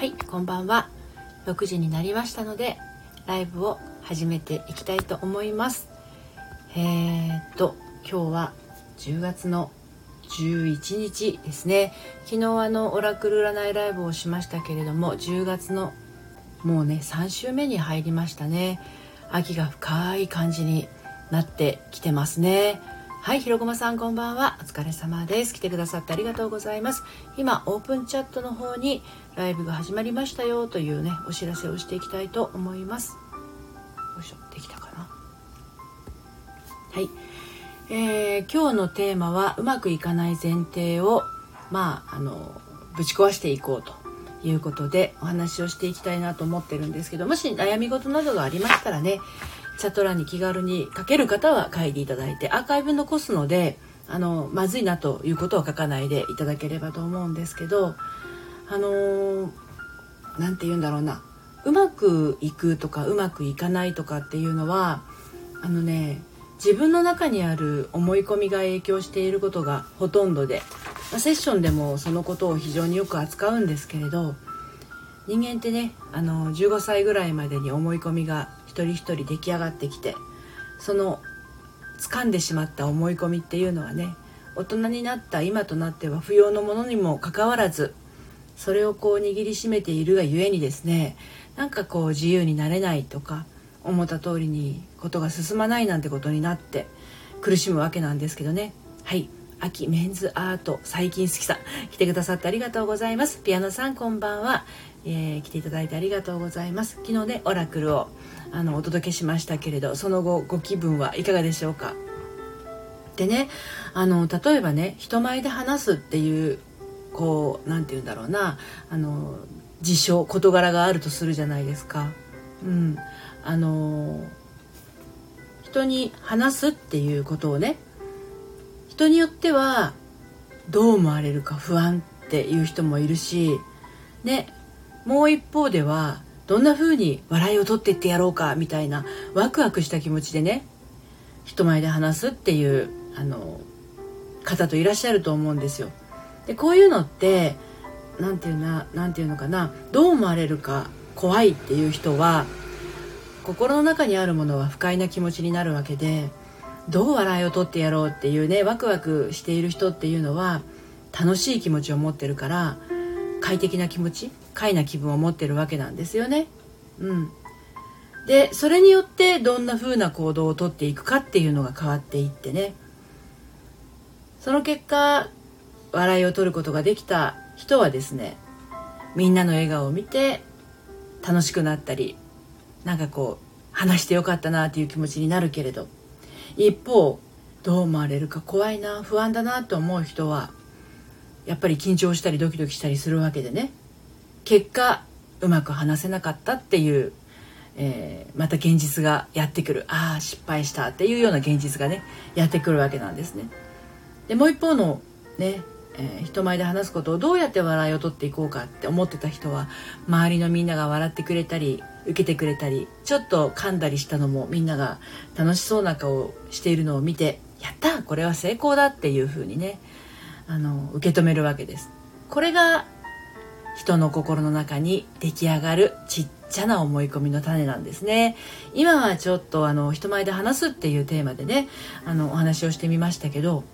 はいこんばんは。6時になりましたのでライブを始めていきたいと思います。えー、っと今日は10月の11日ですね。昨日あのオラクル占いライブをしましたけれども10月のもうね3週目に入りましたね。秋が深い感じになってきてますね。はいひろごまさんこんばんは。お疲れ様です。来てくださってありがとうございます。今オープンチャットの方にライブが始まりましたよというねお知らせをしていきたいと思います。よいしょできたかな。はい、えー、今日のテーマはうまくいかない前提をまああのぶち壊していこうということでお話をしていきたいなと思ってるんですけどもし悩み事などがありましたらねチャット欄に気軽に書ける方は書いていただいてアーカイブ残すのであのまずいなということは書かないでいただければと思うんですけどあの何て言うんだろうな。うまくいくとかうまくいかないとかっていうのはあのね自分の中にある思い込みが影響していることがほとんどで、まあ、セッションでもそのことを非常によく扱うんですけれど人間ってねあの15歳ぐらいまでに思い込みが一人一人出来上がってきてその掴んでしまった思い込みっていうのはね大人になった今となっては不要のものにもかかわらずそれをこう握りしめているがゆえにですねなんかこう自由になれないとか思った通りにことが進まないなんてことになって苦しむわけなんですけどね。はい。秋メンズアート最近好きさ来てくださってありがとうございます。ピアノさんこんばんは、えー、来ていただいてありがとうございます。昨日ねオラクルをあのお届けしましたけれどその後ご気分はいかがでしょうか？でねあの例えばね人前で話すっていうこう何て言うんだろうな。あの事象事柄があるとするじゃないですか。うん、あの人に話すっていうことをね人によってはどう思われるか不安っていう人もいるしねもう一方ではどんな風に笑いを取ってってやろうかみたいなワクワクした気持ちでね人前で話すっていうあの方といらっしゃると思うんですよ。でこういうのって何て言うな何て言うのかなどう思われるか怖いっていう人は心の中にあるものは不快な気持ちになるわけでどう笑いを取ってやろうっていうねワクワクしている人っていうのは楽しい気持ちを持ってるから快適な気持ち快な気分を持ってるわけなんですよね。うん、でそれによってどんな風な行動をとっていくかっていうのが変わっていってね。その結果笑いを取ることができた人はですねみんなの笑顔を見て楽しくなったりなんかこう話してよかったなっていう気持ちになるけれど一方どう思われるか怖いな不安だなと思う人はやっぱり緊張したりドキドキしたりするわけでね。結果うまく話せなかったっていう、えー、また現実がやってくるああ失敗したっていうような現実がねやってくるわけなんですね。でもう一方のね、えー、人前で話すことをどうやって笑いを取っていこうかって思ってた人は周りのみんなが笑ってくれたり受けてくれたりちょっと噛んだりしたのもみんなが楽しそうな顔をしているのを見てやったこれは成功だっていう風にねあの受け止めるわけです。これが人の心の中に出来上がるちっちゃな思い込みの種なんですね今はちょっとあの人前で話すっていうテーマでねあのお話をしてみましたけど、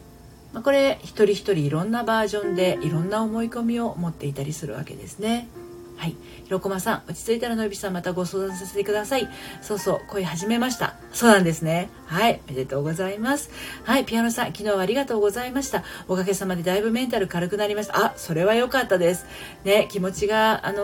ま、これ一人一人いろんなバージョンでいろんな思い込みを持っていたりするわけですね。はい。ひろこまさん、落ち着いたらのびさんまたご相談させてください。そうそう、声始めました。そうなんですね。はい。おめでとうございます。はい。ピアノさん、昨日はありがとうございました。おかげさまでだいぶメンタル軽くなりました。あ、それは良かったです。ね、気持ちが、あの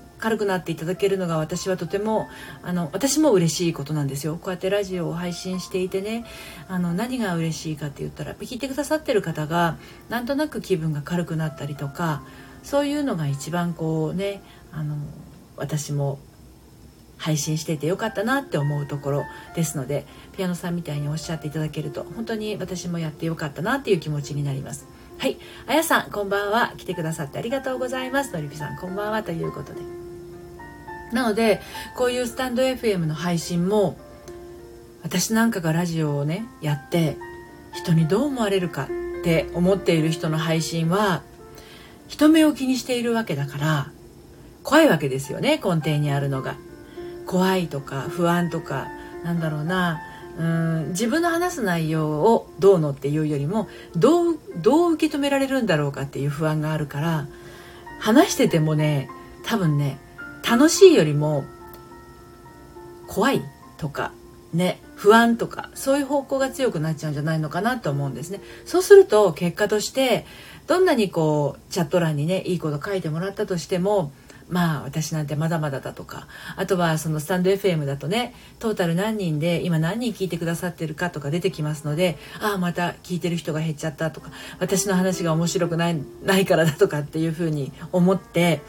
ー軽くなっていただけるのが私はとてもあの私も嬉しいことなんですよこうやってラジオを配信していてねあの何が嬉しいかって言ったら聞いてくださってる方がなんとなく気分が軽くなったりとかそういうのが一番こうねあの私も配信しててよかったなって思うところですのでピアノさんみたいにおっしゃっていただけると本当に私もやってよかったなっていう気持ちになります。はいあやさんこんばんは。来てくださってありがとうございます。のりぴさんこんばんはということで。なのでこういうスタンド FM の配信も私なんかがラジオをねやって人にどう思われるかって思っている人の配信は人目を気にしているわけだから怖いわけですよね根底にあるのが。怖いとか不安とかなんだろうなうん自分の話す内容をどうのっていうよりもどうどう受け止められるんだろうかっていう不安があるから話しててもね多分ね楽しいよりも怖いとかね不安とかそういう方向が強くなっちゃうんじゃないのかなと思うんですね。そうすると結果としてどんなにこうチャット欄にねいいこと書いてもらったとしてもまあ私なんてまだまだだとかあとはそのスタンド FM だとねトータル何人で今何人聞いてくださってるかとか出てきますのでああまた聞いてる人が減っちゃったとか私の話が面白くないないからだとかっていうふうに思って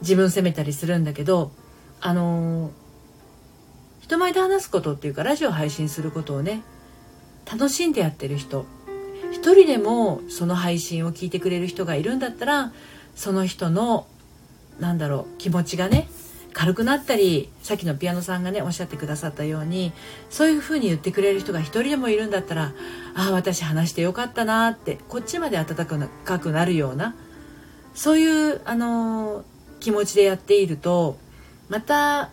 自分を責めたりするんだけどあのー、人前で話すことっていうかラジオ配信することをね楽しんでやってる人一人でもその配信を聞いてくれる人がいるんだったらその人のなんだろう気持ちがね軽くなったりさっきのピアノさんがねおっしゃってくださったようにそういうふうに言ってくれる人が一人でもいるんだったらああ私話してよかったなってこっちまで温かくなるようなそういうあのー、気持ちでやっているとまた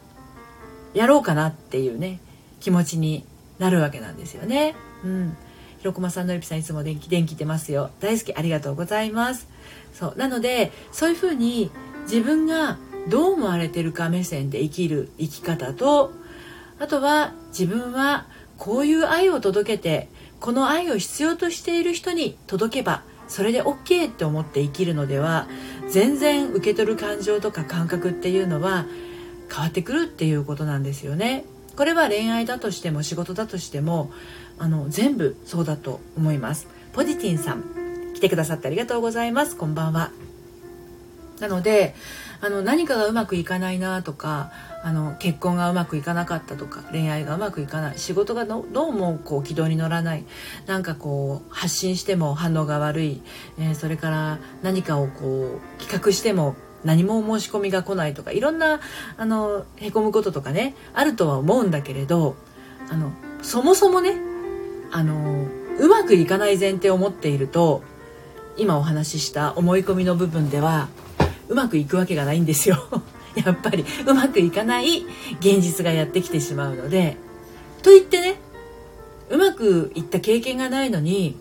やろうかなっていうね気持ちになるわけなんですよね。うん、ひろこまさんのりぴさんいつも電気電気出ますよ大好きありがとうございますそうなのでそういうふうに自分がどう思われてるか目線で生きる生き方とあとは自分はこういう愛を届けてこの愛を必要としている人に届けばそれで OK って思って生きるのでは全然受け取る感情とか感覚っていうのは変わってくるっていうことなんですよね。これは恋愛だとしても仕事だとしてもあの全部そうだと思います。ポジティンさん来てくださってありがとうございます。こんばんは。なのであの何かがうまくいかないなとかあの結婚がうまくいかなかったとか恋愛がうまくいかない仕事がどうもこう軌道に乗らないなんかこう発信しても反応が悪い、えー、それから何かをこう企画しても何も申し込みが来ないとかいろんなあのへこむこととかねあるとは思うんだけれどあのそもそもねあのうまくいかない前提を持っていると今お話しした思い込みの部分ではうまくいくわけがないんですよ。やっぱりうまくいかない現実がやってきてしまうのでと言ってねうまくいった経験がないのに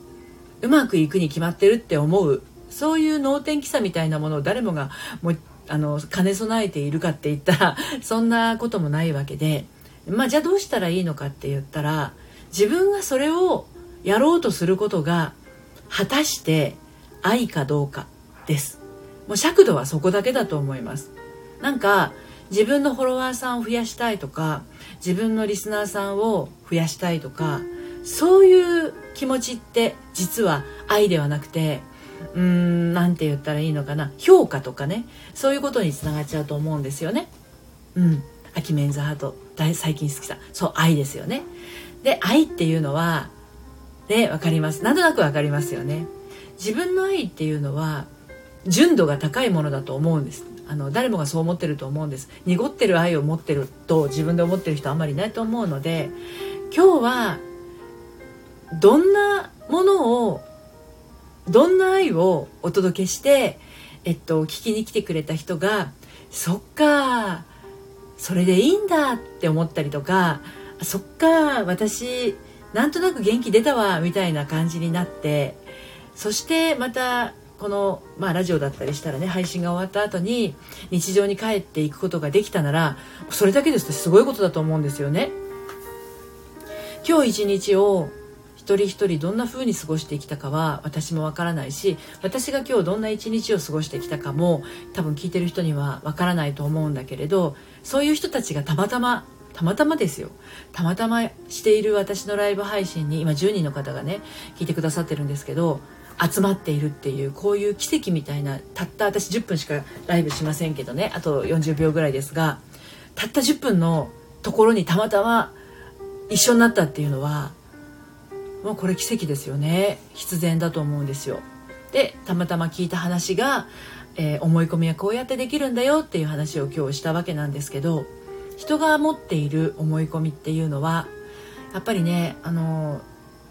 うまくいくに決まってるって思うそういう能天気さみたいなものを誰もがもあの兼ね備えているかって言ったらそんなこともないわけでまあじゃあどうしたらいいのかって言ったら自分がそれをやろうとすることが果たして愛かどうかです。もう尺度はそこだけだと思います。なんか自分のフォロワーさんを増やしたいとか自分のリスナーさんを増やしたいとかそういう気持ちって実は愛ではなくてうーん何て言ったらいいのかな。評価とかね。そういうことにつながっちゃうと思うんですよね。うん、アキメンズハート。大最近好きさ。そう愛ですよね。で愛っていうのはね分かります。なんとなく分かりますよね。自分の愛っていうのは純度が高いものだと思うんです。あの誰もがそう思ってると思うんです。濁ってる愛を持ってると自分で思ってる人あんまりいないと思うので今日はどんなものをどんな愛をお届けして、えっと、聞きに来てくれた人がそっかそれでいいんだって思ったりとかそっか私なんとなく元気出たわみたいな感じになってそしてまたこの、まあ、ラジオだったりしたらね配信が終わった後に日常に帰っていくことができたならそれだけですとすごいことだと思うんですよね。今日一日を一人一人どんな風に過ごしてきたかは私もわからないし私が今日どんな一日を過ごしてきたかも多分聞いてる人にはわからないと思うんだけれどそういう人たちがたまたまたまたまですよ。たまたましている私のライブ配信に今10人の方がね聞いてくださってるんですけど集まっているっていうこういう奇跡みたいなたった私10分しかライブしませんけどねあと40秒ぐらいですがたった10分のところにたまたま一緒になったっていうのはもうこれ奇跡ですよね必然だと思うんですよ。でたまたま聞いた話が、えー、思い込みはこうやってできるんだよっていう話を今日したわけなんですけど人が持っている思い込みっていうのはやっぱりねあの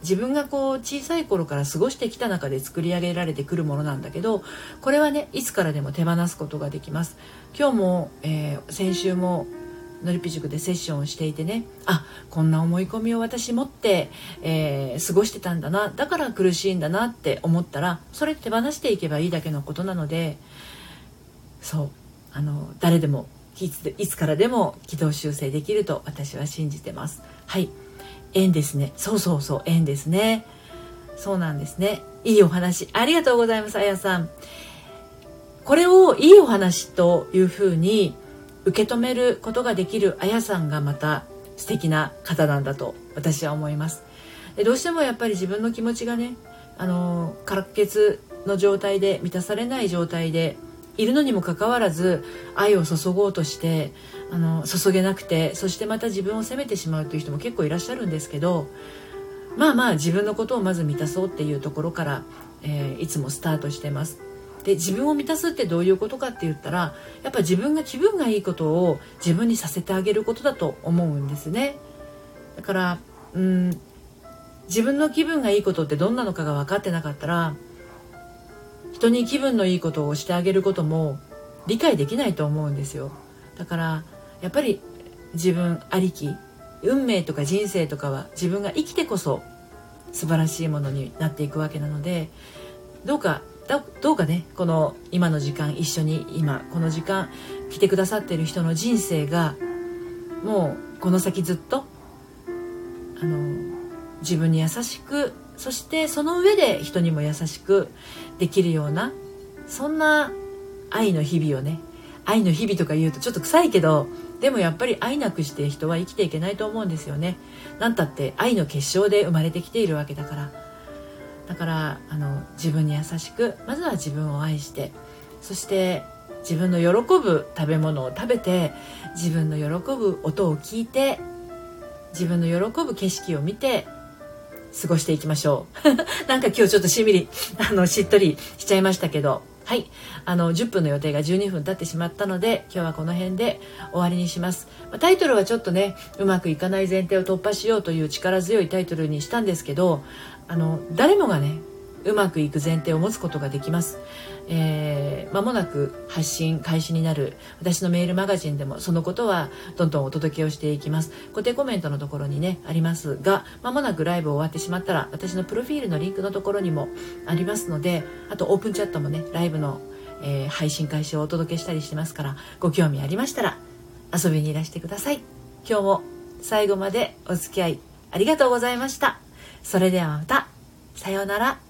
自分がこう小さい頃から過ごしてきた中で作り上げられてくるものなんだけどこれはねいつからでも手放すことができます今日も、えー、先週ものりぴ塾でセッションをしていてね。あこんな思い込みを私持って、えー、過ごしてたんだな。だから苦しいんだなって思ったらそれ手放していけばいいだけのことなのでそう。あの誰でもいついつからでも軌道修正できると私は信じてます。はい。縁ですね。そうそうそう縁ですね。そうなんですね。いいお話ありがとうございますあやさん。これをいいお話というふうに受け止めることができるあやさんがまた素敵な方なんだと私は思いますでどうしてもやっぱり自分の気持ちがねあの空っ血の状態で満たされない状態でいるのにもかかわらず愛を注ごうとしてあの注げなくてそしてまた自分を責めてしまうという人も結構いらっしゃるんですけどまあまあ自分のことをまず満たそうっていうところから、えー、いつもスタートしてます。で自分を満たすってどういうことかって言ったらやっぱ自分が気分がいいことを自分にさせてあげることだと思うんですね。だからうん自分の気分がいいことってどんなのかが分かってなかったら人に気分のいいことをしてあげることも理解できないと思うんですよだからやっぱり自分ありき運命とか人生とかは自分が生きてこそ素晴らしいものになっていくわけなのでどうかどうかね。この今の時間一緒に今この時間来てくださってる人の人生がもうこの先ずっとあの自分に優しくそしてその上で人にも優しくできるようなそんな愛の日々をね愛の日々とか言うとちょっと臭いけどでもやっぱり愛なくして人は生きていけないと思うんですよね。なんたって愛の結晶で生まれてきているわけだから。だからあの自分に優しくまずは自分を愛してそして自分の喜ぶ食べ物を食べて自分の喜ぶ音を聞いて自分の喜ぶ景色を見て過ごしていきましょう。なんか今日ちょっとしみりあのしっとりしちゃいましたけど。はい。あの10分の予定が12分経ってしまったので今日はこの辺で終わりにします。タイトルはちょっとねうまくいかない前提を突破しようという力強いタイトルにしたんですけどあの誰もがねうまくいく前提を持つことができます。えー、間もなく発信開始になる私のメールマガジンでもそのことはどんどんお届けをしていきます。固定コメントのところにね、ありますが、間もなくライブ終わってしまったら私のプロフィールのリンクのところにもありますので、あとオープンチャットもね、ライブの、えー、配信開始をお届けしたりしてますから、ご興味ありましたら遊びにいらしてください。今日も最後までお付き合いありがとうございました。それではまた。さようなら。